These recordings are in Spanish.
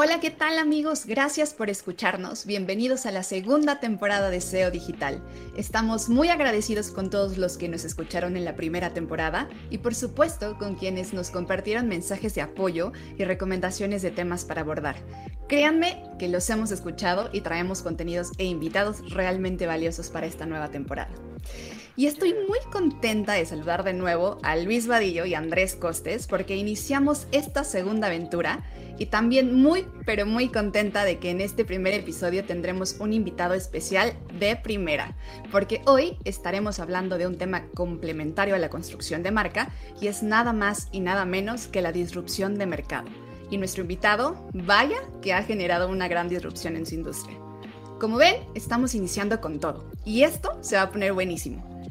Hola, ¿qué tal amigos? Gracias por escucharnos. Bienvenidos a la segunda temporada de SEO Digital. Estamos muy agradecidos con todos los que nos escucharon en la primera temporada y por supuesto con quienes nos compartieron mensajes de apoyo y recomendaciones de temas para abordar. Créanme que los hemos escuchado y traemos contenidos e invitados realmente valiosos para esta nueva temporada. Y estoy muy contenta de saludar de nuevo a Luis Vadillo y Andrés Costes porque iniciamos esta segunda aventura y también muy, pero muy contenta de que en este primer episodio tendremos un invitado especial de primera, porque hoy estaremos hablando de un tema complementario a la construcción de marca y es nada más y nada menos que la disrupción de mercado. Y nuestro invitado, vaya que ha generado una gran disrupción en su industria. Como ven, estamos iniciando con todo y esto se va a poner buenísimo.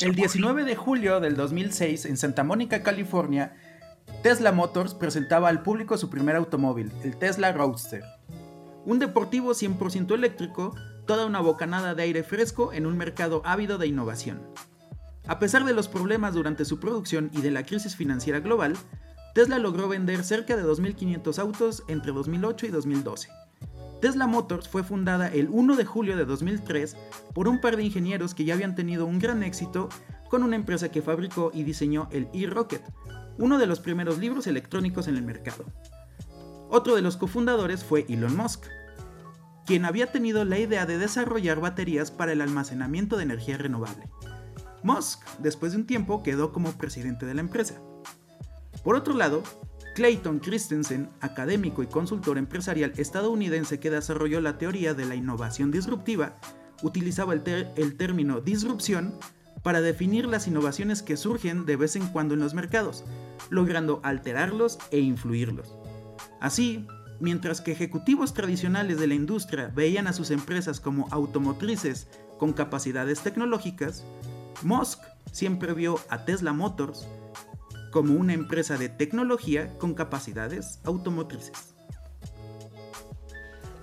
El 19 de julio del 2006, en Santa Mónica, California, Tesla Motors presentaba al público su primer automóvil, el Tesla Roadster. Un deportivo 100% eléctrico, toda una bocanada de aire fresco en un mercado ávido de innovación. A pesar de los problemas durante su producción y de la crisis financiera global, Tesla logró vender cerca de 2.500 autos entre 2008 y 2012. Tesla Motors fue fundada el 1 de julio de 2003 por un par de ingenieros que ya habían tenido un gran éxito con una empresa que fabricó y diseñó el e-Rocket, uno de los primeros libros electrónicos en el mercado. Otro de los cofundadores fue Elon Musk, quien había tenido la idea de desarrollar baterías para el almacenamiento de energía renovable. Musk, después de un tiempo, quedó como presidente de la empresa. Por otro lado, Clayton Christensen, académico y consultor empresarial estadounidense que desarrolló la teoría de la innovación disruptiva, utilizaba el, término disrupción para definir las innovaciones que surgen de vez en cuando en los mercados, logrando alterarlos e influirlos. Así, mientras que ejecutivos tradicionales de la industria veían a sus empresas como automotrices con capacidades tecnológicas, Musk siempre vio a Tesla Motors como una empresa de tecnología con capacidades automotrices.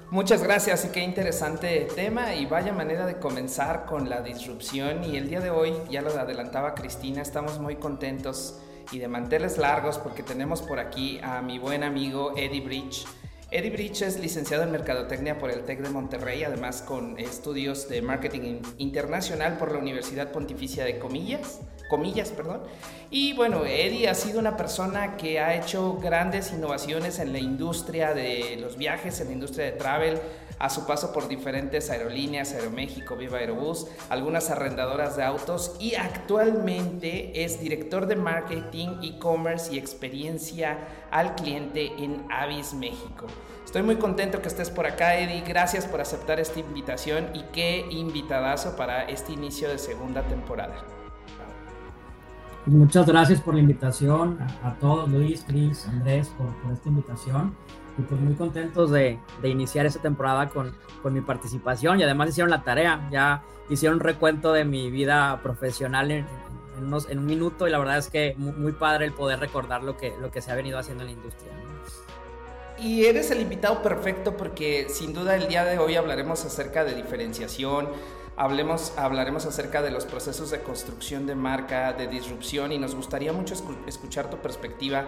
Muchas gracias y qué interesante tema y vaya manera de comenzar con la disrupción y el día de hoy, ya lo adelantaba Cristina, estamos muy contentos y de manteles largos porque tenemos por aquí a mi buen amigo Eddie Bridge. Eddie Bridge es licenciado en Mercadotecnia por el TEC de Monterrey, además con estudios de marketing internacional por la Universidad Pontificia de Comillas, Comillas, perdón. Y bueno, Eddie ha sido una persona que ha hecho grandes innovaciones en la industria de los viajes, en la industria de travel, a su paso por diferentes aerolíneas, Aeroméxico, Viva Aerobús, algunas arrendadoras de autos y actualmente es director de marketing, e-commerce y experiencia al cliente en Avis México. Estoy muy contento que estés por acá, Eddie. Gracias por aceptar esta invitación y qué invitadazo para este inicio de segunda temporada. Pues muchas gracias por la invitación a, todos, Luis, Cris, Andrés, por, por esta invitación. Y pues muy contentos de, de iniciar esta temporada con, con, mi participación. Y además hicieron la tarea, ya hicieron un recuento de mi vida profesional en, en, unos, en un minuto. Y la verdad es que muy, muy, padre el poder recordar lo que, lo que se ha venido haciendo en la industria. Y eres el invitado perfecto porque sin duda el día de hoy hablaremos acerca de diferenciación, Hablemos, hablaremos acerca de los procesos de construcción de marca, de disrupción y nos gustaría mucho escuchar tu perspectiva.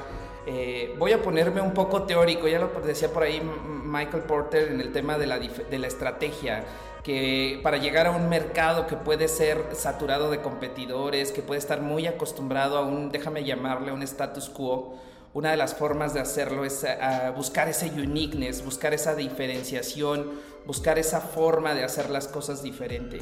Eh, voy a ponerme un poco teórico, ya lo decía por ahí Michael Porter en el tema de la, de la estrategia, que para llegar a un mercado que puede ser saturado de competidores, que puede estar muy acostumbrado a un, déjame llamarle, un status quo, una de las formas de hacerlo es eh, buscar ese uniqueness, buscar esa diferenciación, buscar esa forma de hacer las cosas diferente.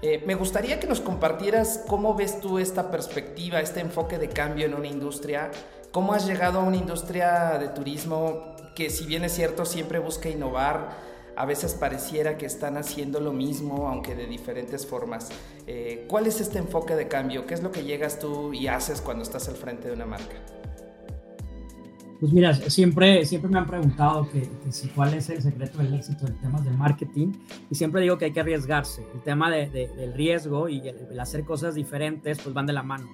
Eh, me gustaría que nos compartieras cómo ves tú esta perspectiva, este enfoque de cambio en una industria, cómo has llegado a una industria de turismo que si bien es cierto siempre busca innovar, a veces pareciera que están haciendo lo mismo, aunque de diferentes formas. Eh, ¿Cuál es este enfoque de cambio? ¿Qué es lo que llegas tú y haces cuando estás al frente de una marca? Pues mira, siempre, siempre me han preguntado que, si cuál es el secreto del éxito en temas de marketing y siempre digo que hay que arriesgarse. El tema de, del riesgo y el, hacer cosas diferentes pues van de la mano.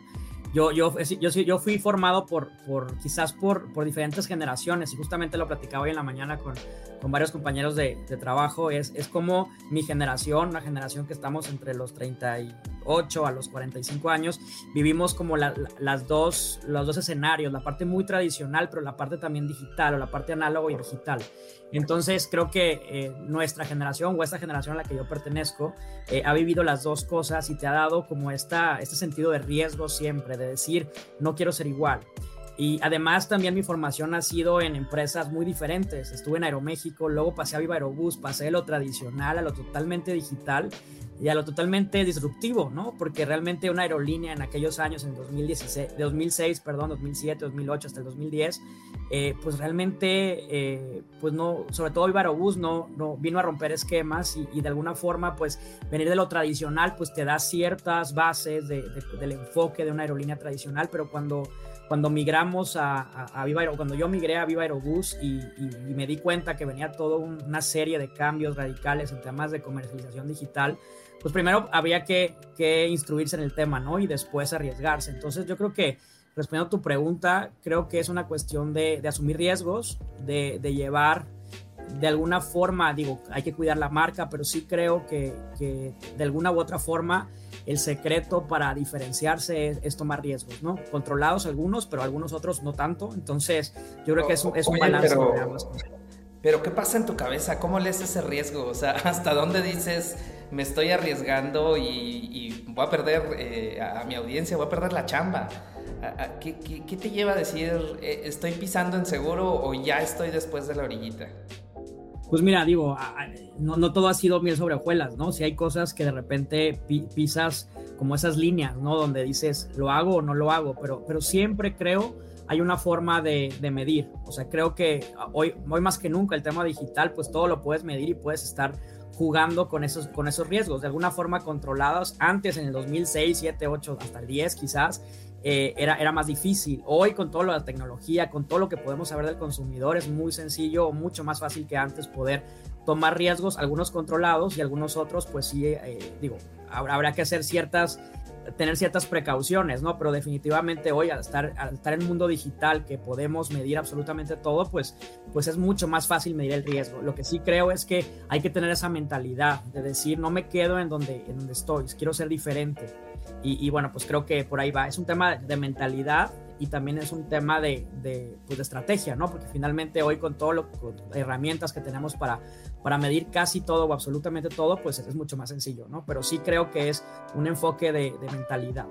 Yo, yo, yo, yo fui formado por, por quizás por, por diferentes generaciones y justamente lo platicaba hoy en la mañana con, con varios compañeros de, de, trabajo. Es, es como mi generación, la generación que estamos entre los 38 a los 45 años, vivimos como las dos, los dos escenarios, la parte muy tradicional, pero la parte también digital o la parte análogo y digital. Entonces creo que eh, nuestra generación o esta generación a la que yo pertenezco eh, ha vivido las dos cosas y te ha dado como esta, este sentido de riesgo siempre, de decir, no quiero ser igual. Y además también mi formación ha sido en empresas muy diferentes. Estuve en Aeroméxico, luego pasé a Viva Aerobús, pasé de lo tradicional a lo totalmente digital y a lo totalmente disruptivo, ¿no? Porque realmente una aerolínea en aquellos años, en 2016, 2006, perdón, 2007, 2008 hasta el 2010, eh, pues realmente, eh, pues no, sobre todo Viva Aerobús no, no vino a romper esquemas y, de alguna forma, pues venir de lo tradicional, pues te da ciertas bases del enfoque de una aerolínea tradicional, pero cuando cuando migramos a, a, Viva cuando yo migré a Viva Aerobús y, y, me di cuenta que venía toda una serie de cambios radicales en temas de comercialización digital, pues primero habría que, que, instruirse en el tema, ¿no? Y después arriesgarse. Entonces yo creo que, respondiendo a tu pregunta, creo que es una cuestión de, de asumir riesgos, de, de, llevar de alguna forma, digo, hay que cuidar la marca, pero sí creo que, que de alguna u otra forma el secreto para diferenciarse es, tomar riesgos, ¿no? Controlados algunos, pero algunos otros no tanto. Entonces, yo creo que es, es un balance pero, Pero, ¿qué pasa en tu cabeza? ¿Cómo lees ese riesgo? O sea, ¿hasta dónde dices me estoy arriesgando y, voy a perder eh, a, mi audiencia, voy a perder la chamba? ¿Qué, qué te lleva a decir eh, estoy pisando en seguro o ya estoy después de la orillita? Pues mira, digo, no, no, todo ha sido miel sobre hojuelas, ¿no? Si hay cosas que de repente pisas como esas líneas, ¿no? Donde dices, lo hago o no lo hago, pero, pero siempre creo hay una forma de, de, medir. O sea, creo que hoy, hoy más que nunca el tema digital, pues todo lo puedes medir y puedes estar jugando con esos, con esos riesgos, de alguna forma controlados. Antes, en el 2006, 7, 8, hasta el 10 quizás, eh, era, era más difícil. Hoy con toda la tecnología, con todo lo que podemos saber del consumidor, es muy sencillo, mucho más fácil que antes poder tomar riesgos, algunos controlados y algunos otros, pues sí, eh, digo, habrá, que hacer ciertas, tener ciertas precauciones, ¿no? Pero definitivamente hoy al estar, al estar en un mundo digital que podemos medir absolutamente todo, pues, pues es mucho más fácil medir el riesgo. Lo que sí creo es que hay que tener esa mentalidad de decir, no me quedo en donde, en donde estoy, quiero ser diferente y, bueno, pues creo que por ahí va. Es un tema de mentalidad y también es un tema de, de, pues estrategia, ¿no? Porque finalmente hoy con todas las herramientas que tenemos para, para medir casi todo o absolutamente todo, pues es mucho más sencillo, ¿no? Pero sí creo que es un enfoque de, de mentalidad.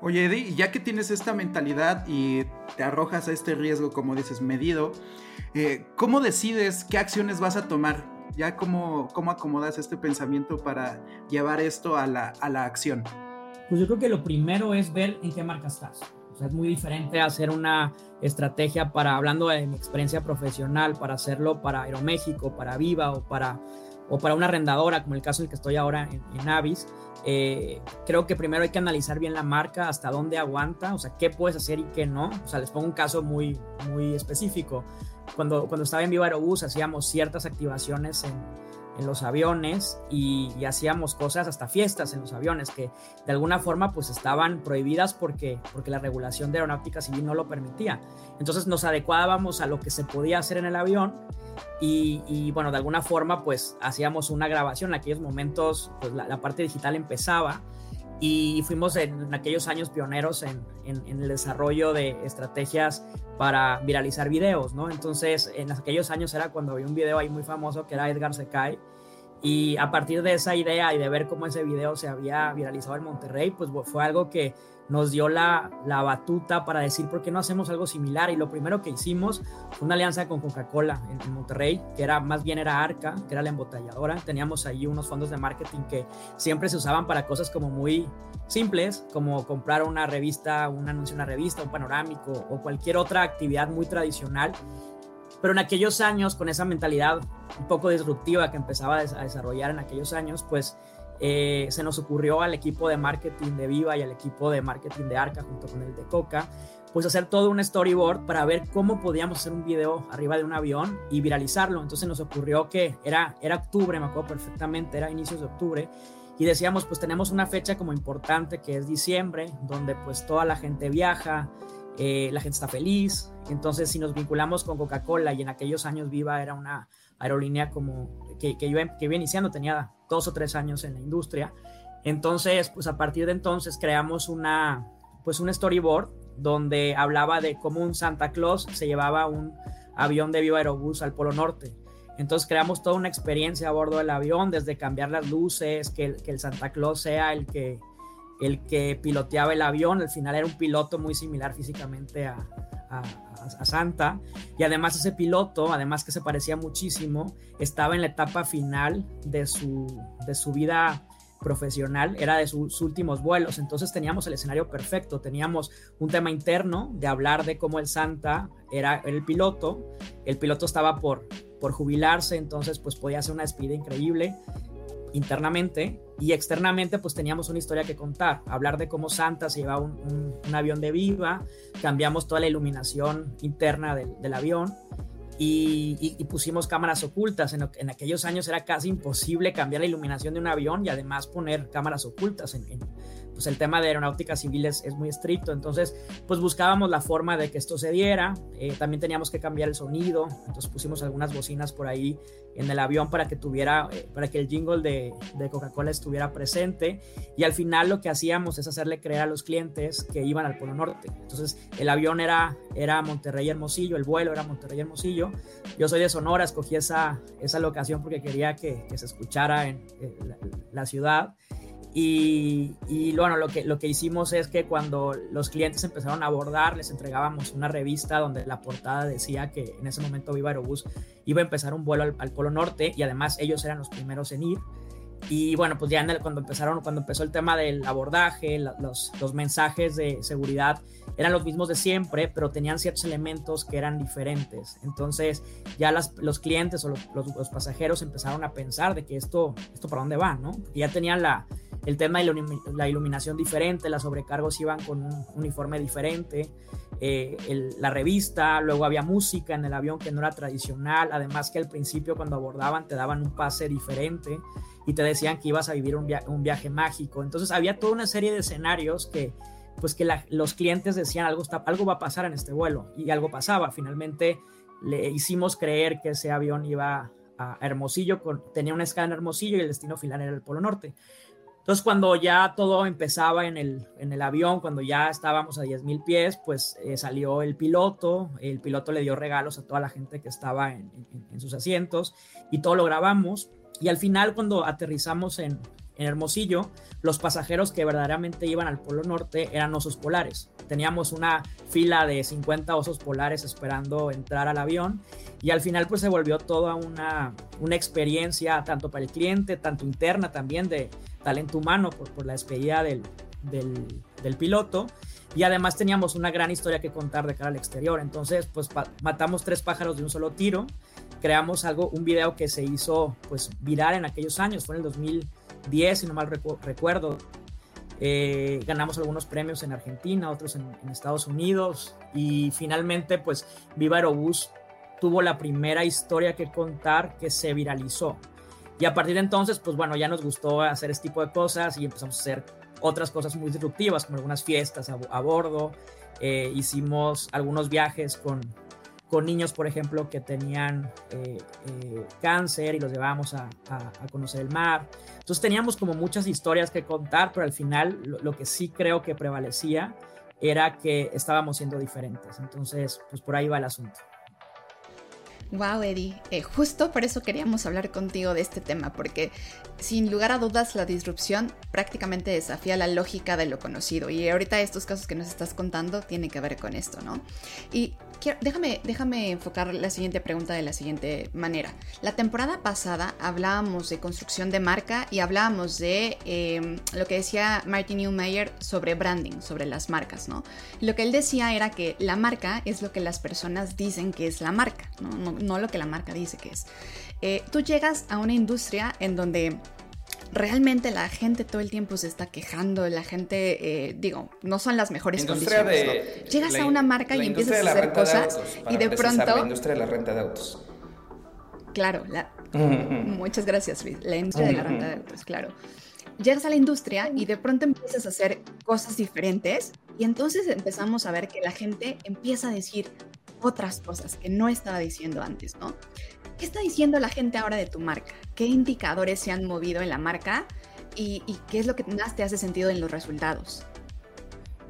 Oye, Eddie, ya que tienes esta mentalidad y te arrojas a este riesgo, como dices, medido, eh, ¿cómo decides qué acciones vas a tomar? ¿Ya cómo, cómo acomodas este pensamiento para llevar esto a la, a la acción? Pues yo creo que lo primero es ver en qué marca estás. O sea, es muy diferente hacer una estrategia para, hablando de mi experiencia profesional, para hacerlo para Aeroméxico, para Viva o para, o para una arrendadora, como el caso en el que estoy ahora en, Avis. Eh, creo que primero hay que analizar bien la marca, hasta dónde aguanta, o sea, qué puedes hacer y qué no. O sea, les pongo un caso muy, muy específico cuando, cuando estaba en Viva Aerobús hacíamos ciertas activaciones en, en los aviones y, hacíamos cosas, hasta fiestas en los aviones, que de alguna forma pues estaban prohibidas porque, porque la regulación de aeronáutica civil no lo permitía. Entonces nos adecuábamos a lo que se podía hacer en el avión y, y bueno, de alguna forma pues hacíamos una grabación. En aquellos momentos pues la, la parte digital empezaba y fuimos en, aquellos años pioneros en, en, el desarrollo de estrategias para viralizar videos, ¿no? Entonces, en aquellos años era cuando había un video ahí muy famoso que era Edgar se cae y a partir de esa idea y de ver cómo ese video se había viralizado en Monterrey, pues fue algo que nos dio la, la, batuta para decir por qué no hacemos algo similar. Y lo primero que hicimos fue una alianza con Coca-Cola en, Monterrey, que era más bien era Arca, que era la embotelladora. Teníamos ahí unos fondos de marketing que siempre se usaban para cosas como muy simples, como comprar una revista, un anuncio en una revista, un panorámico o cualquier otra actividad muy tradicional. Pero en aquellos años, con esa mentalidad un poco disruptiva que empezaba a desarrollar en aquellos años, pues eh, se nos ocurrió al equipo de marketing de Viva y al equipo de marketing de Arca junto con el de Coca, pues hacer todo un storyboard para ver cómo podíamos hacer un video arriba de un avión y viralizarlo. Entonces nos ocurrió que era, era octubre, me acuerdo perfectamente, era inicios de octubre, y decíamos, pues tenemos una fecha como importante que es diciembre, donde pues toda la gente viaja, eh, la gente está feliz. Entonces, si nos vinculamos con Coca-Cola y en aquellos años Viva era una aerolínea como que, que, yo, que iba iniciando, tenía dos o tres años en la industria. Entonces, pues a partir de entonces creamos una, pues un storyboard donde hablaba de cómo un Santa Claus se llevaba un avión de Viva Aerobús al Polo Norte. Entonces creamos toda una experiencia a bordo del avión, desde cambiar las luces, que el, que el Santa Claus sea el que, el que piloteaba el avión, al final era un piloto muy similar físicamente a, a, Santa, y además ese piloto, además que se parecía muchísimo, estaba en la etapa final de su, de su vida profesional, era de sus últimos vuelos, entonces teníamos el escenario perfecto, teníamos un tema interno de hablar de cómo el Santa era el piloto, el piloto estaba por, por jubilarse, entonces pues podía hacer una despedida increíble internamente y externamente pues teníamos una historia que contar, hablar de cómo Santa se llevaba un, avión de viva, cambiamos toda la iluminación interna del, avión y, pusimos cámaras ocultas. En, en, aquellos años era casi imposible cambiar la iluminación de un avión y además poner cámaras ocultas en, pues el tema de aeronáutica civil es, muy estricto, entonces pues buscábamos la forma de que esto se diera, eh, también teníamos que cambiar el sonido, entonces pusimos algunas bocinas por ahí en el avión para que tuviera, eh, para que el jingle de, de Coca-Cola estuviera presente. Y al final lo que hacíamos es hacerle creer a los clientes que iban al Polo Norte, entonces el avión era, era Monterrey Hermosillo, el vuelo era Monterrey Hermosillo, yo soy de Sonora, escogí esa, esa locación porque quería que, se escuchara en, la ciudad y, bueno, lo que, lo que hicimos es que cuando los clientes empezaron a abordar, les entregábamos una revista donde la portada decía que en ese momento Viva Aerobús iba a empezar un vuelo al, Polo Norte y además ellos eran los primeros en ir. Y bueno, pues ya cuando empezaron, cuando empezó el tema del abordaje, los, los, mensajes de seguridad eran los mismos de siempre, pero tenían ciertos elementos que eran diferentes. Entonces ya las, los clientes o los, los, pasajeros empezaron a pensar de que esto, esto para dónde va, ¿no? ya tenían la, el tema de la iluminación diferente, las sobrecargos iban con un uniforme diferente, eh, la revista, luego había música en el avión que no era tradicional, además que al principio cuando abordaban te daban un pase diferente y te decían que ibas a vivir un, viaje mágico, entonces había toda una serie de escenarios que pues que los clientes decían algo, está, algo va a pasar en este vuelo y algo pasaba, finalmente le hicimos creer que ese avión iba a Hermosillo, tenía una escala en Hermosillo y el destino final era el Polo Norte. Entonces, cuando ya todo empezaba en el, en el avión, cuando ya estábamos a 10.000 pies, pues eh, salió el piloto, el piloto le dio regalos a toda la gente que estaba en, sus asientos y todo lo grabamos. Y al final, cuando aterrizamos en, en Hermosillo, los pasajeros que verdaderamente iban al Polo Norte eran osos polares. Teníamos una fila de 50 osos polares esperando entrar al avión y al final pues se volvió toda una, una experiencia tanto para el cliente, tanto interna también de, talento humano por, por la despedida del, del, piloto. Y además teníamos una gran historia que contar de cara al exterior. Entonces, pues matamos tres pájaros de un solo tiro. Creamos algo, un video que se hizo pues viral en aquellos años, fue en el 2010, si no mal recuerdo. Eh, ganamos algunos premios en Argentina, otros en, Estados Unidos y finalmente pues Viva Aerobús tuvo la primera historia que contar que se viralizó. Y a partir de entonces, pues bueno, ya nos gustó hacer este tipo de cosas y empezamos a hacer otras cosas muy disruptivas, como algunas fiestas a, bordo. Eh, hicimos algunos viajes con, con niños, por ejemplo, que tenían eh, eh, cáncer y los llevábamos a, conocer el mar. Entonces teníamos como muchas historias que contar, pero al final lo, lo, que sí creo que prevalecía era que estábamos siendo diferentes. Entonces, pues por ahí va el asunto. Wow, Eddie. Eh, justo por eso queríamos hablar contigo de este tema, porque sin lugar a dudas la disrupción prácticamente desafía la lógica de lo conocido. Y ahorita estos casos que nos estás contando tienen que ver con esto, ¿no? Y déjame, déjame enfocar la siguiente pregunta de la siguiente manera. La temporada pasada hablábamos de construcción de marca y hablábamos de em, lo que decía Martin Newmeyer sobre branding, sobre las marcas, ¿no? lo que él decía era que la marca es lo que las personas dicen que es la marca, no, lo que la marca dice que es. Eh, tú llegas a una industria en donde realmente la gente todo el tiempo se está quejando, la gente, eh, digo, no son las mejores condiciones. Llegas a una marca y empiezas a hacer cosas y de pronto... La industria de la renta de autos. Claro, muchas gracias, Luis. La industria de la renta de autos, claro. Llegas a la industria y de pronto empiezas a hacer cosas diferentes y entonces empezamos a ver que la gente empieza a decir otras cosas que no estaba diciendo antes, ¿no? ¿Qué está diciendo la gente ahora de tu marca? ¿Qué indicadores se han movido en la marca? ¿Y, qué es lo que más te hace sentido en los resultados?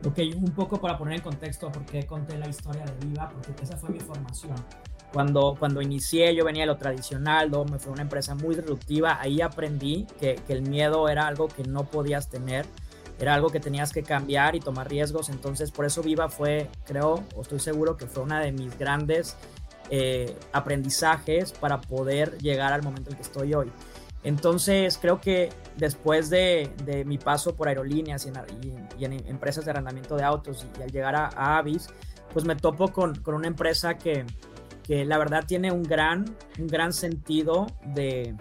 Ok, un poco para poner en contexto por qué conté la historia de Viva, porque esa fue mi formación. Cuando, cuando inicié, yo venía de lo tradicional, me fue una empresa muy disruptiva, ahí aprendí que, que el miedo era algo que no podías tener, era algo que tenías que cambiar y tomar riesgos, entonces por eso Viva fue, creo, o estoy seguro que fue una de mis grandes eh, aprendizajes para poder llegar al momento en que estoy hoy. Entonces, creo que después de, mi paso por aerolíneas y en, empresas de arrendamiento de autos y, al llegar a, Avis, pues me topo con, una empresa que, la verdad tiene un gran, un gran sentido de,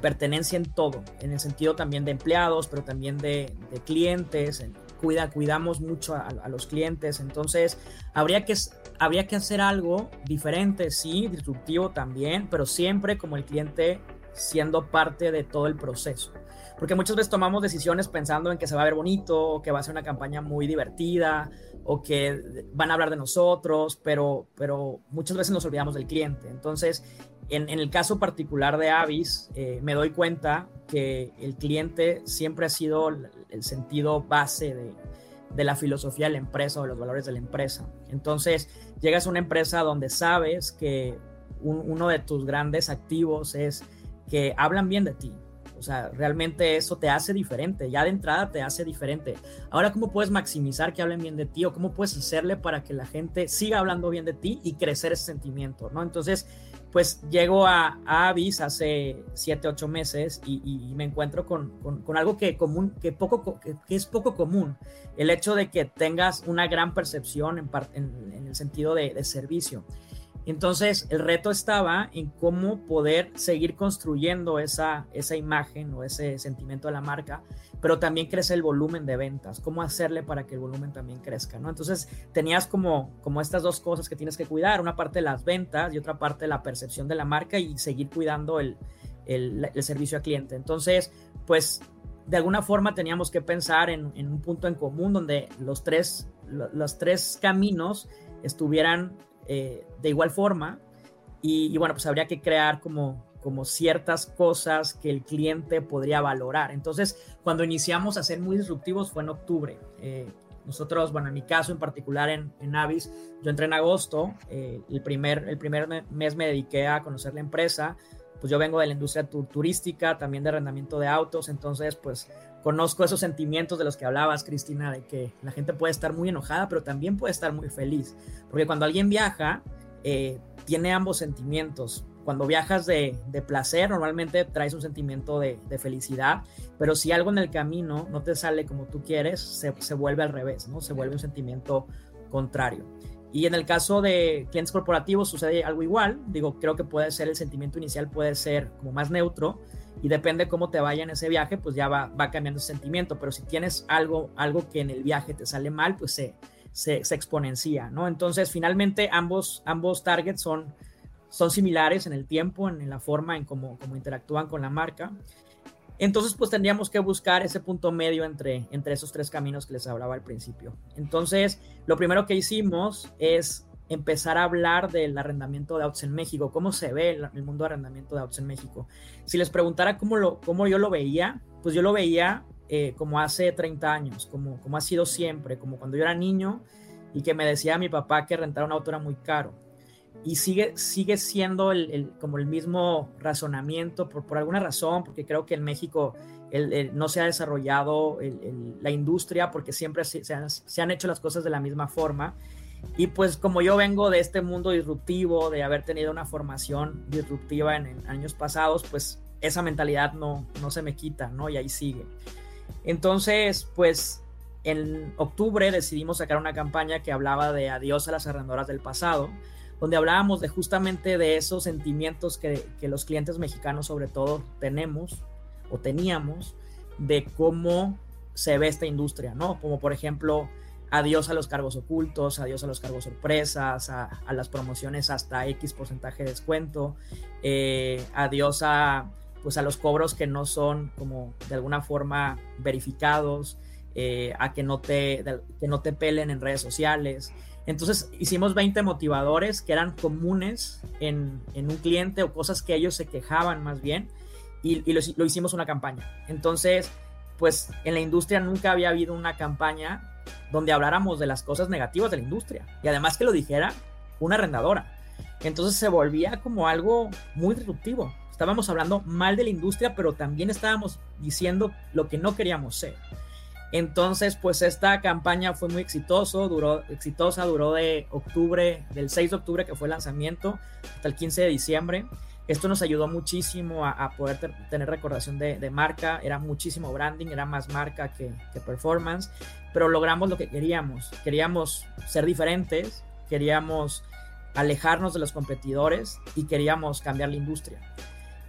pertenencia en todo, en el sentido también de empleados, pero también de, clientes, cuida, cuidamos mucho a, a, los clientes, entonces habría que habría que hacer algo diferente, sí, disruptivo también, pero siempre como el cliente siendo parte de todo el proceso. Porque muchas veces tomamos decisiones pensando en que se va a ver bonito, o que va a ser una campaña muy divertida, o que van a hablar de nosotros, pero, pero muchas veces nos olvidamos del cliente. Entonces, en, el caso particular de Avis, eh, me doy cuenta que el cliente siempre ha sido el sentido base de, de la filosofía de la empresa o de los valores de la empresa. Entonces, llegas a una empresa donde sabes que uno de tus grandes activos es que hablan bien de ti. Sea, realmente eso te hace diferente, ya de entrada te hace diferente. Ahora, ¿cómo puedes maximizar que hablen bien de ti o cómo puedes hacerle para que la gente siga hablando bien de ti y crecer ese sentimiento, ¿no? Entonces, pues llego a, Avis hace 7, 8 meses y, me encuentro con, algo que, común, que, poco, que, es poco común, el hecho de que tengas una gran percepción en, en, el sentido de, de servicio. Entonces, el reto estaba en cómo poder seguir construyendo esa, esa imagen o ese sentimiento de la marca, pero también crece el volumen de ventas, cómo hacerle para que el volumen también crezca, ¿no? Entonces, tenías como, como estas dos cosas que tienes que cuidar, una parte de las ventas y otra parte de la percepción de la marca y seguir cuidando el, el, servicio al cliente. Entonces, pues, de alguna forma teníamos que pensar en, en un punto en común donde los tres, los tres caminos estuvieran eh, de igual forma. Y, bueno, pues habría que crear como, como ciertas cosas que el cliente podría valorar. Entonces, cuando iniciamos a ser muy disruptivos fue en octubre. Eh, nosotros, bueno, en mi caso en particular en, en Avis, yo entré en agosto, eh, el, primer, el primer mes me dediqué a conocer la empresa, pues yo vengo de la industria turística, también de arrendamiento de autos, entonces pues conozco esos sentimientos de los que hablabas, Cristina, de que la gente puede estar muy enojada, pero también puede estar muy feliz. Porque cuando alguien viaja, eh, tiene ambos sentimientos. Cuando viajas de, placer, normalmente traes un sentimiento de, felicidad, pero si algo en el camino no te sale como tú quieres, se, se vuelve al revés, ¿no? Se vuelve un sentimiento contrario. Y en el caso de clientes corporativos sucede algo igual. Digo, creo que puede ser el sentimiento inicial, puede ser como más neutro, y depende cómo te vaya en ese viaje, pues ya va, va cambiando ese sentimiento, pero si tienes algo, algo que en el viaje te sale mal, pues se, se, exponencia, ¿no? Entonces, finalmente, ambos, ambos targets son, son similares en el tiempo, en, la forma en cómo interactúan con la marca. Entonces, pues tendríamos que buscar ese punto medio entre, entre esos tres caminos que les hablaba al principio. Entonces, lo primero que hicimos es empezar a hablar del arrendamiento de autos en México, cómo se ve el, mundo de arrendamiento de autos en México. Si les preguntara cómo, lo, cómo yo lo veía, pues yo lo veía eh, como hace 30 años, como, como ha sido siempre, como cuando yo era niño y que me decía mi papá que rentar un auto era muy caro. Y sigue, sigue siendo el, como el mismo razonamiento por, por, alguna razón, porque creo que en México no se ha desarrollado la industria porque siempre se, han, se han hecho las cosas de la misma forma y pues como yo vengo de este mundo disruptivo, de haber tenido una formación disruptiva en, años pasados, pues esa mentalidad no, no se me quita, ¿no? Y ahí sigue. Entonces, pues en octubre decidimos sacar una campaña que hablaba de adiós a las arrendadoras del pasado, donde hablábamos de justamente de esos sentimientos que, que los clientes mexicanos sobre todo tenemos o teníamos de cómo se ve esta industria, ¿no? Como por ejemplo, adiós a los cargos ocultos, adiós a los cargos sorpresas, a, las promociones hasta X porcentaje de descuento, eh, adiós a, pues a los cobros que no son como de alguna forma verificados, eh, a que no, te, que no te pelen en redes sociales. Entonces hicimos 20 motivadores que eran comunes en, un cliente o cosas que ellos se quejaban más bien y, lo, lo, hicimos una campaña. Entonces, pues en la industria nunca había habido una campaña donde habláramos de las cosas negativas de la industria y además que lo dijera una arrendadora. Entonces se volvía como algo muy disruptivo. Estábamos hablando mal de la industria, pero también estábamos diciendo lo que no queríamos ser. Entonces, pues esta campaña fue muy exitoso, duró, exitosa, duró de octubre, del 6 de octubre que fue el lanzamiento, hasta el 15 de diciembre. Esto nos ayudó muchísimo a, poder tener recordación de, marca, era muchísimo branding, era más marca que, que performance, pero logramos lo que queríamos. Queríamos ser diferentes, queríamos alejarnos de los competidores y queríamos cambiar la industria.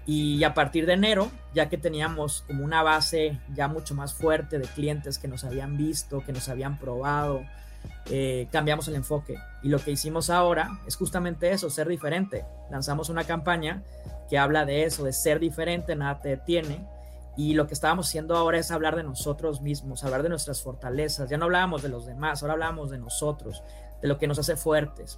Y a partir de enero, ya que teníamos como una base ya mucho más fuerte de clientes que nos habían visto, que nos habían probado, eh, cambiamos el enfoque. Y lo que hicimos ahora es justamente eso, ser diferente. Lanzamos una campaña que habla de eso, de ser diferente, nada te detiene. Y lo que estábamos haciendo ahora es hablar de nosotros mismos, hablar de nuestras fortalezas. Ya no hablábamos de los demás, ahora hablábamos de nosotros, de lo que nos hace fuertes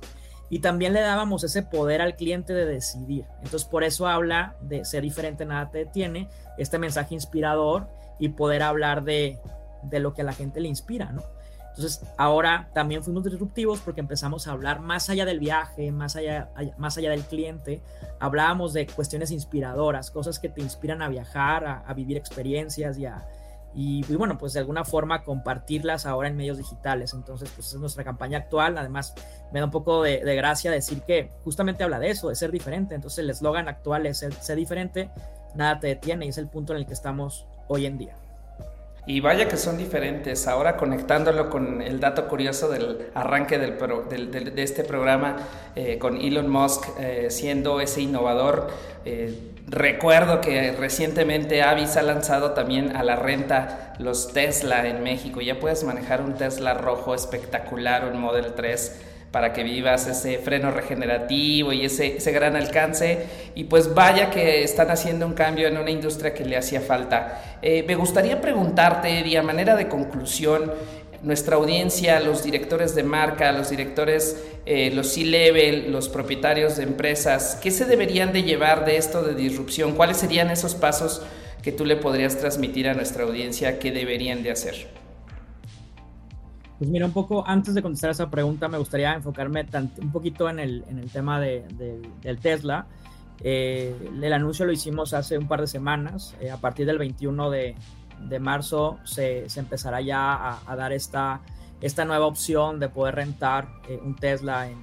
y también le dábamos ese poder al cliente de decidir. Entonces, por eso habla de ser diferente, nada te detiene, este mensaje inspirador y poder hablar de, de lo que a la gente le inspira, ¿no? Entonces, ahora también fuimos disruptivos porque empezamos a hablar más allá del viaje, más allá, más allá del cliente. Hablábamos de cuestiones inspiradoras, cosas que te inspiran a viajar, a, a vivir experiencias y a, y, bueno, pues de alguna forma compartirlas ahora en medios digitales. Entonces, pues es nuestra campaña actual. Además, me da un poco de, gracia decir que justamente habla de eso, de ser diferente. Entonces, el eslogan actual es ser diferente, nada te detiene y es el punto en el que estamos hoy en día. Y vaya que son diferentes. Ahora conectándolo con el dato curioso del arranque del de este programa eh, con Elon Musk eh, siendo ese innovador. Eh, recuerdo que recientemente Avis ha lanzado también a la renta los Tesla en México. Ya puedes manejar un Tesla rojo espectacular, un Model 3 para que vivas ese freno regenerativo y ese, ese gran alcance. Y pues vaya que están haciendo un cambio en una industria que le hacía falta. Eh, me gustaría preguntarte, Eddie, a manera de conclusión, nuestra audiencia, los directores de marca, los directores, eh, los C-level, los propietarios de empresas, ¿qué se deberían de llevar de esto de disrupción? ¿Cuáles serían esos pasos que tú le podrías transmitir a nuestra audiencia que deberían de hacer? Pues mira, un poco antes de contestar esa pregunta, me gustaría enfocarme un poquito en el, en el tema de, del Tesla. Eh, el anuncio lo hicimos hace un par de semanas. Eh, a partir del 21 de, de marzo se, se, empezará ya a, a, dar esta, esta nueva opción de poder rentar eh, un Tesla en,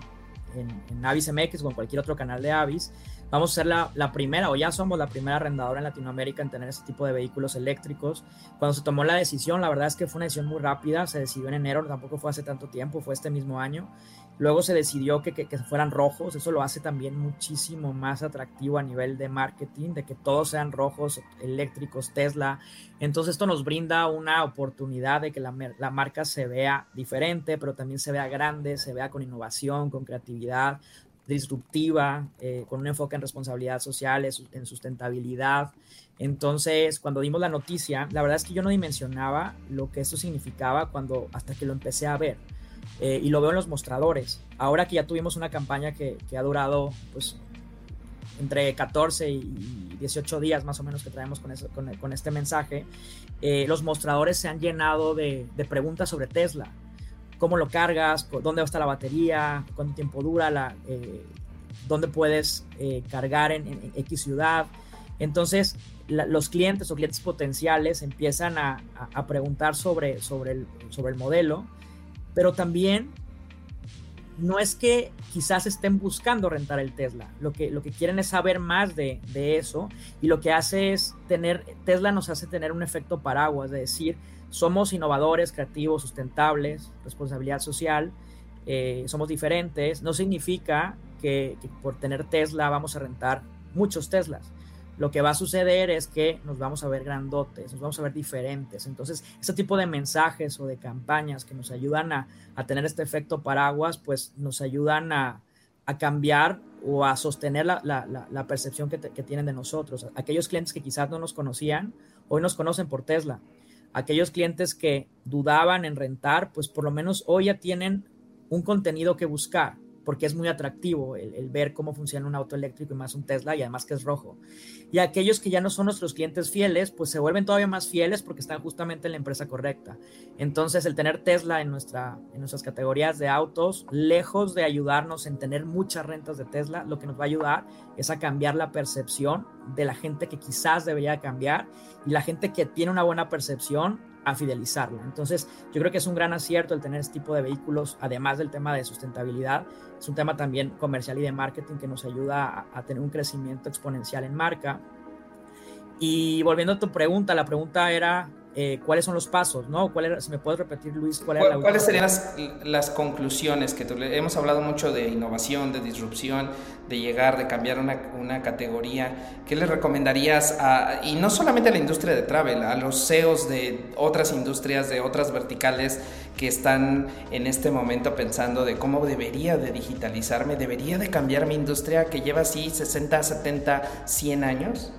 en, en, Avis MX o en cualquier otro canal de Avis. Vamos a ser la, la, primera, o ya somos la primera arrendadora en Latinoamérica en tener este tipo de vehículos eléctricos. Cuando se tomó la decisión, la verdad es que fue una decisión muy rápida, se decidió en enero, tampoco fue hace tanto tiempo, fue este mismo año. Luego se decidió que, que, fueran rojos, eso lo hace también muchísimo más atractivo a nivel de marketing, de que todos sean rojos, eléctricos, Tesla. Entonces esto nos brinda una oportunidad de que la, la marca se vea diferente, pero también se vea grande, se vea con innovación, con creatividad, disruptiva, eh, con un enfoque en responsabilidad social, en sustentabilidad. Entonces, cuando dimos la noticia, la verdad es que yo no dimensionaba lo que eso significaba cuando hasta que lo empecé a ver. Eh, y lo veo en los mostradores. Ahora que ya tuvimos una campaña que, ha durado pues entre 14 y 18 días más o menos que traemos con, eso, con, este mensaje, eh, los mostradores se han llenado de, preguntas sobre Tesla cómo lo cargas, dónde estar la batería, cuánto tiempo dura, la, eh, dónde puedes eh, cargar en, X ciudad. Entonces, los clientes o clientes potenciales empiezan a, a, preguntar sobre, sobre, el, sobre el modelo, pero también no es que quizás estén buscando rentar el Tesla, lo que, lo que quieren es saber más de, de, eso y lo que hace es tener, Tesla nos hace tener un efecto paraguas, de decir, somos innovadores, creativos, sustentables, responsabilidad social, eh, somos diferentes, no significa que, por tener Tesla vamos a rentar muchos Teslas. Lo que va a suceder es que nos vamos a ver grandotes, nos vamos a ver diferentes. Entonces, ese tipo de mensajes o de campañas que nos ayudan a, tener este efecto paraguas, pues nos ayudan a, cambiar o a sostener la, percepción que, que, tienen de nosotros. Aquellos clientes que quizás no nos conocían, hoy nos conocen por Tesla. Aquellos clientes que dudaban en rentar, pues por lo menos hoy ya tienen un contenido que buscar porque es muy atractivo el, ver cómo funciona un auto eléctrico y más un Tesla y además que es rojo. Y aquellos que ya no son nuestros clientes fieles, pues se vuelven todavía más fieles porque están justamente en la empresa correcta. Entonces el tener Tesla en, nuestra, en nuestras categorías de autos, lejos de ayudarnos en tener muchas rentas de Tesla, lo que nos va a ayudar es a cambiar la percepción de la gente que quizás debería cambiar y la gente que tiene una buena percepción a fidelizarla. Entonces, yo creo que es un gran acierto el tener este tipo de vehículos, además del tema de sustentabilidad, es un tema también comercial y de marketing que nos ayuda a, tener un crecimiento exponencial en marca. Y volviendo a tu pregunta, la pregunta era eh, cuáles son los pasos, ¿no? ¿Cuál si me puedes repetir, Luis, ¿cuál era ¿cuáles serían las, conclusiones? que Hemos hablado mucho de innovación, de disrupción, de llegar, de cambiar una, categoría. ¿Qué le recomendarías a, y no solamente a la industria de travel, a los CEOs de otras industrias, de otras verticales que están en este momento pensando de cómo debería de digitalizarme, debería de cambiar mi industria que lleva así 60, 70, 100 años?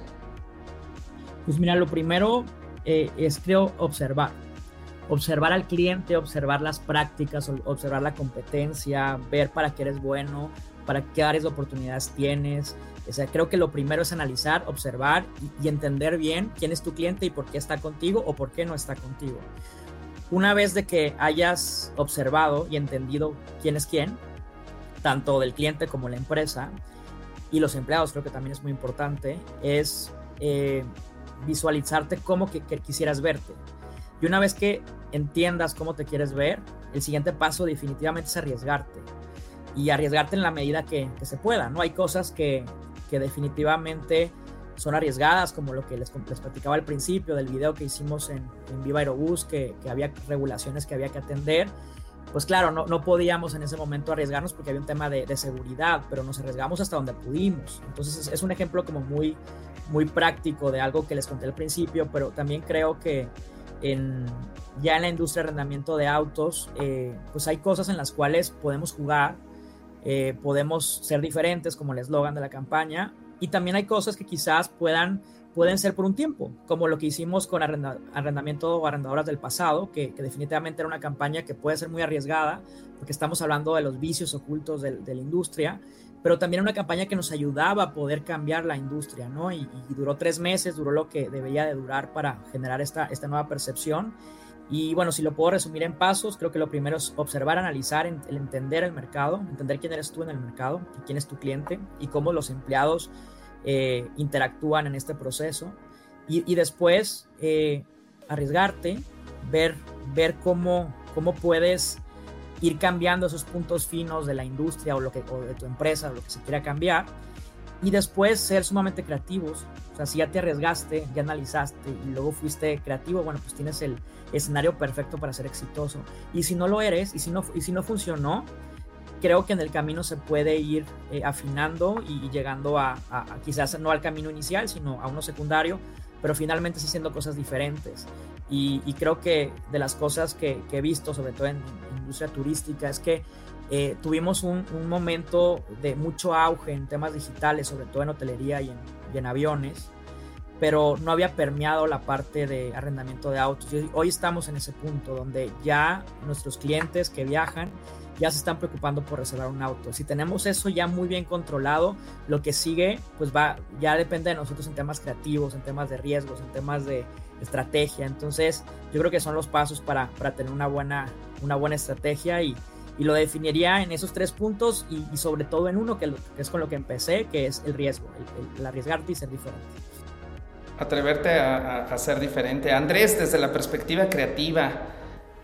Pues mira, lo primero eh, es creo observar. Observar al cliente, observar las prácticas, observar la competencia, ver para qué eres bueno, para qué áreas de oportunidades tienes. O sea, creo que lo primero es analizar, observar y, entender bien quién es tu cliente y por qué está contigo o por qué no está contigo. Una vez de que hayas observado y entendido quién es quién, tanto del cliente como la empresa y los empleados, creo que también es muy importante, es eh, visualizarte cómo que, quisieras verte. Y una vez que entiendas cómo te quieres ver, el siguiente paso definitivamente es arriesgarte. Y arriesgarte en la medida que, se pueda, ¿no? Hay cosas que, definitivamente son arriesgadas, como lo que les, les, platicaba al principio del video que hicimos en, en Viva Aerobús, que, que, había regulaciones que había que atender. Pues claro, no, no podíamos en ese momento arriesgarnos porque había un tema de, seguridad, pero nos arriesgamos hasta donde pudimos. Entonces es, es, un ejemplo como muy, muy práctico de algo que les conté al principio, pero también creo que en, ya en la industria de arrendamiento de autos, eh, pues hay cosas en las cuales podemos jugar, eh, podemos ser diferentes, como el eslogan de la campaña, y también hay cosas que quizás puedan, pueden ser por un tiempo, como lo que hicimos con arrendamiento o arrendadoras del pasado, que, definitivamente era una campaña que puede ser muy arriesgada, porque estamos hablando de los vicios ocultos de, la industria, pero también una campaña que nos ayudaba a poder cambiar la industria, ¿no? Y, duró tres meses, duró lo que debía de durar para generar esta, esta nueva percepción. Y bueno, si lo puedo resumir en pasos, creo que lo primero es observar, analizar, entender el mercado, entender quién eres tú en el mercado quién es tu cliente y cómo los empleados eh, interactúan en este proceso. Y, después eh, arriesgarte, ver, ver cómo, cómo puedes ir cambiando esos puntos finos de la industria o, lo que, o de tu empresa, lo que se quiera cambiar, y después ser sumamente creativos. O sea, si ya te arriesgaste, ya analizaste y luego fuiste creativo, bueno, pues tienes el escenario perfecto para ser exitoso. Y si no lo eres, y si no, y si no funcionó, creo que en el camino se puede ir eh, afinando y, llegando a, quizás no al camino inicial, sino a uno secundario, pero finalmente haciendo cosas diferentes. Y, creo que de las cosas que, he visto, sobre todo en, industria turística, es que eh, tuvimos un, momento de mucho auge en temas digitales, sobre todo en hotelería y en, aviones, pero no había permeado la parte de arrendamiento de autos. Y hoy estamos en ese punto donde ya nuestros clientes que viajan ya se están preocupando por reservar un auto. Si tenemos eso ya muy bien controlado, lo que sigue, pues va, ya depende de nosotros en temas creativos, en temas de riesgos, en temas de estrategia. Entonces, yo creo que son los pasos para, para tener una buena, una buena estrategia y, y lo definiría en esos tres puntos y, sobre todo en uno que, es con lo que empecé, que es el riesgo, el, arriesgarte y ser diferente. Atreverte a, a, ser diferente. Andrés, desde la perspectiva creativa,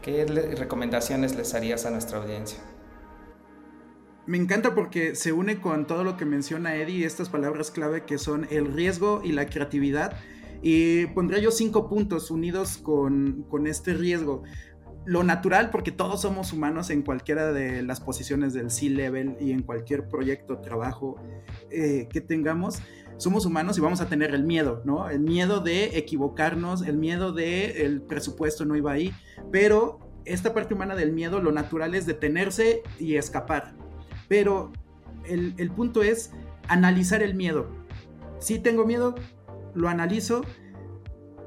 ¿qué recomendaciones les harías a nuestra audiencia? Me encanta porque se une con todo lo que menciona Eddie, estas palabras clave que son el riesgo y la creatividad. Y pondría yo cinco puntos unidos con, con este riesgo lo natural, porque todos somos humanos en cualquiera de las posiciones del C-Level y en cualquier proyecto, trabajo eh, que tengamos, somos humanos y vamos a tener el miedo, ¿no? El miedo de equivocarnos, el miedo de el presupuesto no iba ahí, pero esta parte humana del miedo, lo natural es detenerse y escapar. Pero el, el punto es analizar el miedo. Si tengo miedo, lo analizo.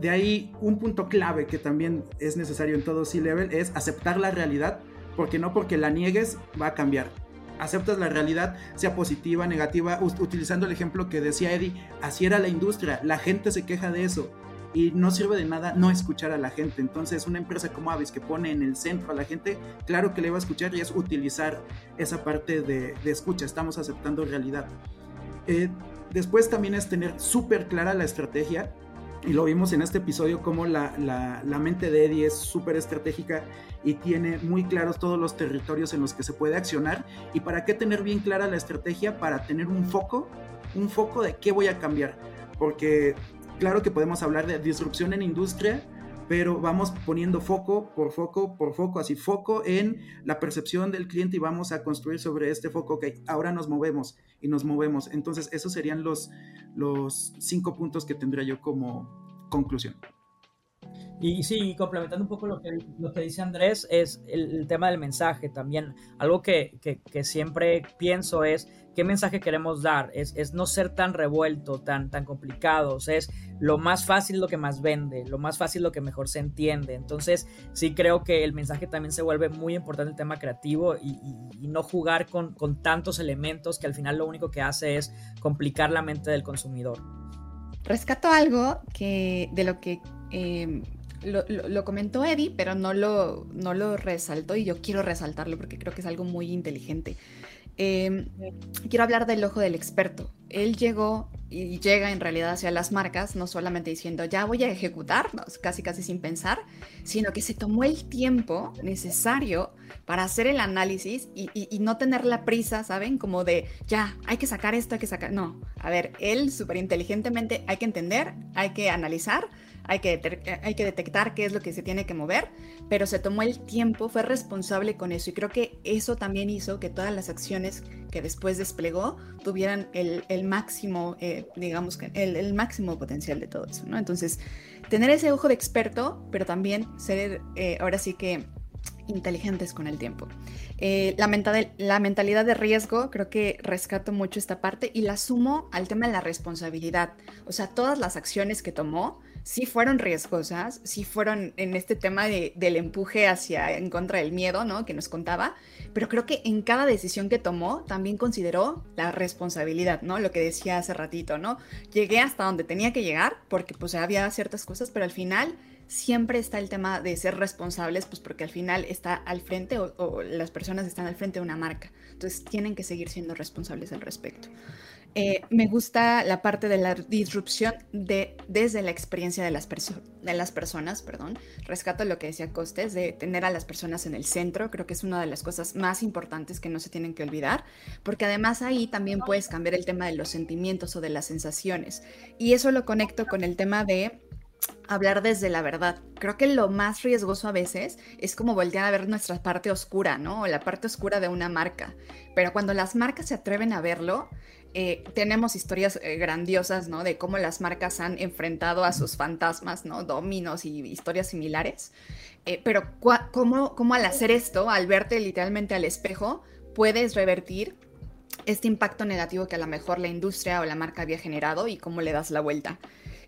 De ahí un punto clave que también es necesario en todo C-Level es aceptar la realidad, porque no porque la niegues va a cambiar aceptas la realidad, sea positiva, negativa, utilizando el ejemplo que decía Eddie, así era la industria, la gente se queja de eso y no sirve de nada no escuchar a la gente. Entonces, una empresa como Avis que pone en el centro a la gente, claro que le va a escuchar y es utilizar esa parte de, escucha, estamos aceptando realidad. Eh, después también es tener súper clara la estrategia, y lo vimos en este episodio como la, la, mente de Eddie es súper estratégica y tiene muy claros todos los territorios en los que se puede accionar. ¿Y para qué tener bien clara la estrategia? Para tener un foco, un foco de qué voy a cambiar. Porque claro que podemos hablar de disrupción en industria, pero vamos poniendo foco por foco por foco, así foco en la percepción del cliente y vamos a construir sobre este foco, ok, ahora nos movemos y nos movemos. Entonces, esos serían los, los cinco puntos que tendría yo como conclusión. Y sí, complementando un poco lo que, lo que dice Andrés, es el, tema del mensaje también. Algo que, que, que, siempre pienso es qué mensaje queremos dar. Es, es, no ser tan revuelto, tan, tan complicados. Es lo más fácil lo que más vende, lo más fácil lo que mejor se entiende. Entonces, sí creo que el mensaje también se vuelve muy importante el tema creativo y, y, no jugar con, con tantos elementos que al final lo único que hace es complicar la mente del consumidor. Rescato algo que de lo que eh, lo, comentó Eddie, pero no lo, no lo resaltó y yo quiero resaltarlo porque creo que es algo muy inteligente. Em, quiero hablar del ojo del experto. Él llegó y llega en realidad hacia las marcas, no solamente diciendo ya voy a ejecutar, casi casi sin pensar, sino que se tomó el tiempo necesario para hacer el análisis y, y no tener la prisa, ¿saben? Como de ya, hay que sacar esto, hay que sacar. No, a ver, él súper inteligentemente hay que entender, hay que analizar hay que, detectar qué es lo que se tiene que mover, pero se tomó el tiempo, fue responsable con eso y creo que eso también hizo que todas las acciones que después desplegó tuvieran el, máximo, eh, digamos, el, el, máximo potencial de todo eso, ¿no? Entonces, tener ese ojo de experto, pero también ser, eh, ahora sí que inteligentes con el tiempo. Eh, la, la, mentalidad de riesgo, creo que rescato mucho esta parte y la sumo al tema de la responsabilidad. O sea, todas las acciones que tomó sí fueron riesgosas, sí fueron en este tema del empuje hacia en contra del miedo, ¿no? Que nos contaba, pero creo que en cada decisión que tomó también consideró la responsabilidad, ¿no? Lo que decía hace ratito, ¿no? Llegué hasta donde tenía que llegar porque pues había ciertas cosas, pero al final siempre está el tema de ser responsables, pues porque al final está al frente o, o las personas están al frente de una marca, entonces tienen que seguir siendo responsables al respecto. Eh, me gusta la parte de la disrupción de, desde la experiencia de las, de las personas. Perdón. Rescato lo que decía Costes de tener a las personas en el centro. Creo que es una de las cosas más importantes que no se tienen que olvidar, porque además ahí también puedes cambiar el tema de los sentimientos o de las sensaciones. Y eso lo conecto con el tema de hablar desde la verdad. Creo que lo más riesgoso a veces es como voltear a ver nuestra parte oscura, ¿no? O la parte oscura de una marca. Pero cuando las marcas se atreven a verlo, eh, tenemos historias eh, grandiosas, ¿no? De cómo las marcas han enfrentado a sus fantasmas, ¿no? Dominos y historias similares. Eh, pero cómo, cómo al hacer esto, al verte literalmente al espejo, puedes revertir este impacto negativo que a lo mejor la industria o la marca había generado y cómo le das la vuelta.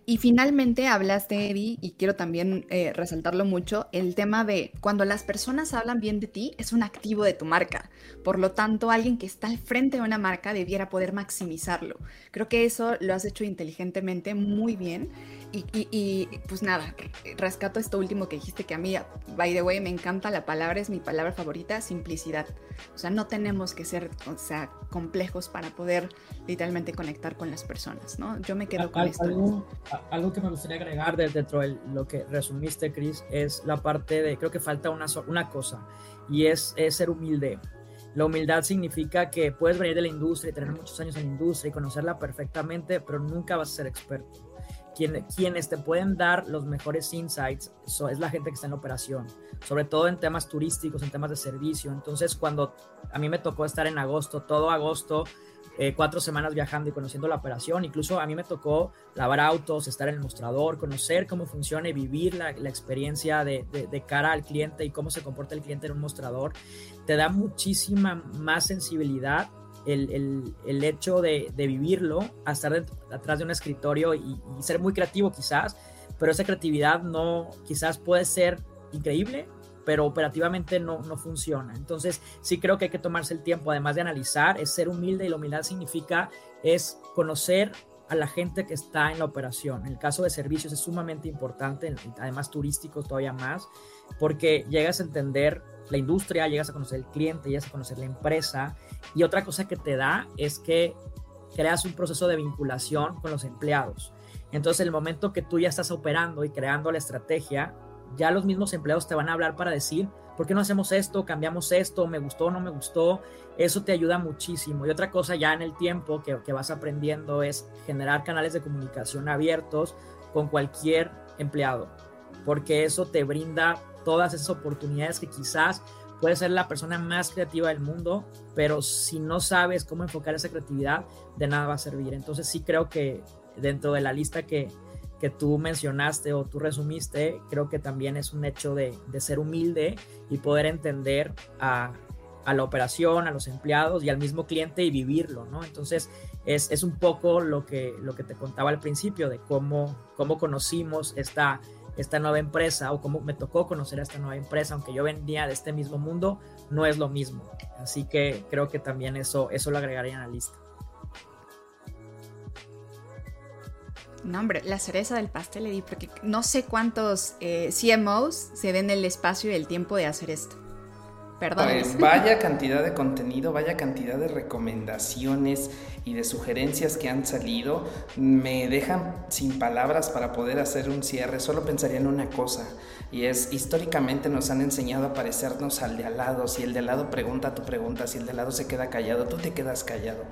Y finalmente hablaste, Eddie, y quiero también eh, resaltarlo mucho, el tema de cuando las personas hablan bien de ti, es un activo de tu marca. Por lo tanto, alguien que está al frente de una marca debiera poder maximizarlo. Creo que eso lo has hecho inteligentemente, muy bien. Y, pues nada, rescato esto último que dijiste que a mí, by the way, me encanta la palabra, es mi palabra favorita, simplicidad. O sea, no tenemos que ser, o sea, complejos para poder literalmente conectar con las personas, ¿no? Yo me quedo con esto. Algo, que me gustaría agregar dentro de lo que resumiste, Chris, es la parte de, creo que falta una, una cosa, y es, es ser humilde. La humildad significa que puedes venir de la industria y tener muchos años en la industria y conocerla perfectamente, pero nunca vas a ser experto quienes te pueden dar los mejores insights es la gente que está en operación, sobre todo en temas turísticos, en temas de servicio. Entonces, cuando a mí me tocó estar en agosto, todo agosto, eh, cuatro semanas viajando y conociendo la operación. Incluso a mí me tocó lavar autos, estar en el mostrador, conocer cómo funciona y vivir la, experiencia de, cara al cliente y cómo se comporta el cliente en un mostrador. Te da muchísima más sensibilidad el, hecho de, vivirlo, a estar atrás de un escritorio y ser muy creativo quizás, pero esa creatividad no, quizás puede ser increíble, pero operativamente no, no funciona. Entonces, sí creo que hay que tomarse el tiempo, además de analizar, es ser humilde y la humildad significa es conocer a la gente que está en la operación. En el caso de servicios es sumamente importante, además turísticos todavía más, porque llegas a entender la industria, llegas a conocer el cliente, llegas a conocer la empresa y otra cosa que te da es que creas un proceso de vinculación con los empleados. Entonces, el momento que tú ya estás operando y creando la estrategia, ya los mismos empleados te van a hablar para decir, ¿por qué no hacemos esto? ¿Cambiamos esto? ¿Me gustó no me gustó? Eso te ayuda muchísimo. Y otra cosa ya en el tiempo que, que vas aprendiendo es generar canales de comunicación abiertos con cualquier empleado, porque eso te brinda todas esas oportunidades que quizás puedes ser la persona más creativa del mundo, pero si no sabes cómo enfocar esa creatividad, de nada va a servir. Entonces sí creo que dentro de la lista que, que tú mencionaste o tú resumiste, creo que también es un hecho de, ser humilde y poder entender a, la operación, a los empleados y al mismo cliente y vivirlo, ¿no? Entonces, es, un poco lo que, lo que te contaba al principio de cómo, cómo conocimos esta, esta nueva empresa o cómo me tocó conocer a esta nueva empresa, aunque yo venía de este mismo mundo, no es lo mismo. Así que creo que también eso, eso lo agregaría en la lista. No, hombre, la cereza del pastel le di, porque no sé cuántos eh, CMOs se den el espacio y el tiempo de hacer esto. Perdón. Pues vaya cantidad de contenido, vaya cantidad de recomendaciones y de sugerencias que han salido. Me dejan sin palabras para poder hacer un cierre. Solo pensaría en una cosa. Y es, históricamente nos han enseñado a parecernos al de al lado. Si el de al lado pregunta, tú preguntas. Si el de al lado se queda callado, tú te quedas callado.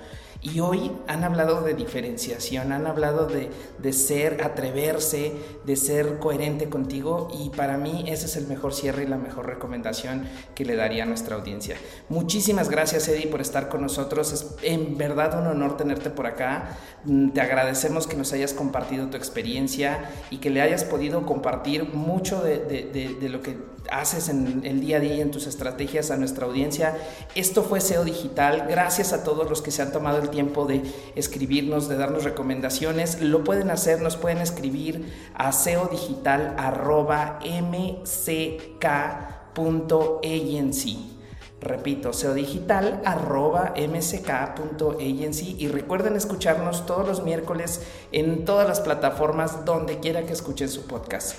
Y hoy han hablado de diferenciación, han hablado de, de ser, atreverse, de ser coherente contigo. Y para mí ese es el mejor cierre y la mejor recomendación que le daría a nuestra audiencia. Muchísimas gracias, Eddie, por estar con nosotros. Es en verdad un honor tenerte por acá. Mm, te agradecemos que nos hayas compartido tu experiencia y que le hayas podido compartir mucho de de, lo que haces en el día a día en tus estrategias a nuestra audiencia. Esto fue SEO Digital. Gracias a todos los que se han tomado el tiempo de escribirnos, de darnos recomendaciones. Lo pueden hacer, nos pueden escribir a seodigital.mck.agency. Repito, seodigital arroba msk.agency y recuerden escucharnos todos los miércoles en todas las plataformas donde quiera que escuchen su podcast.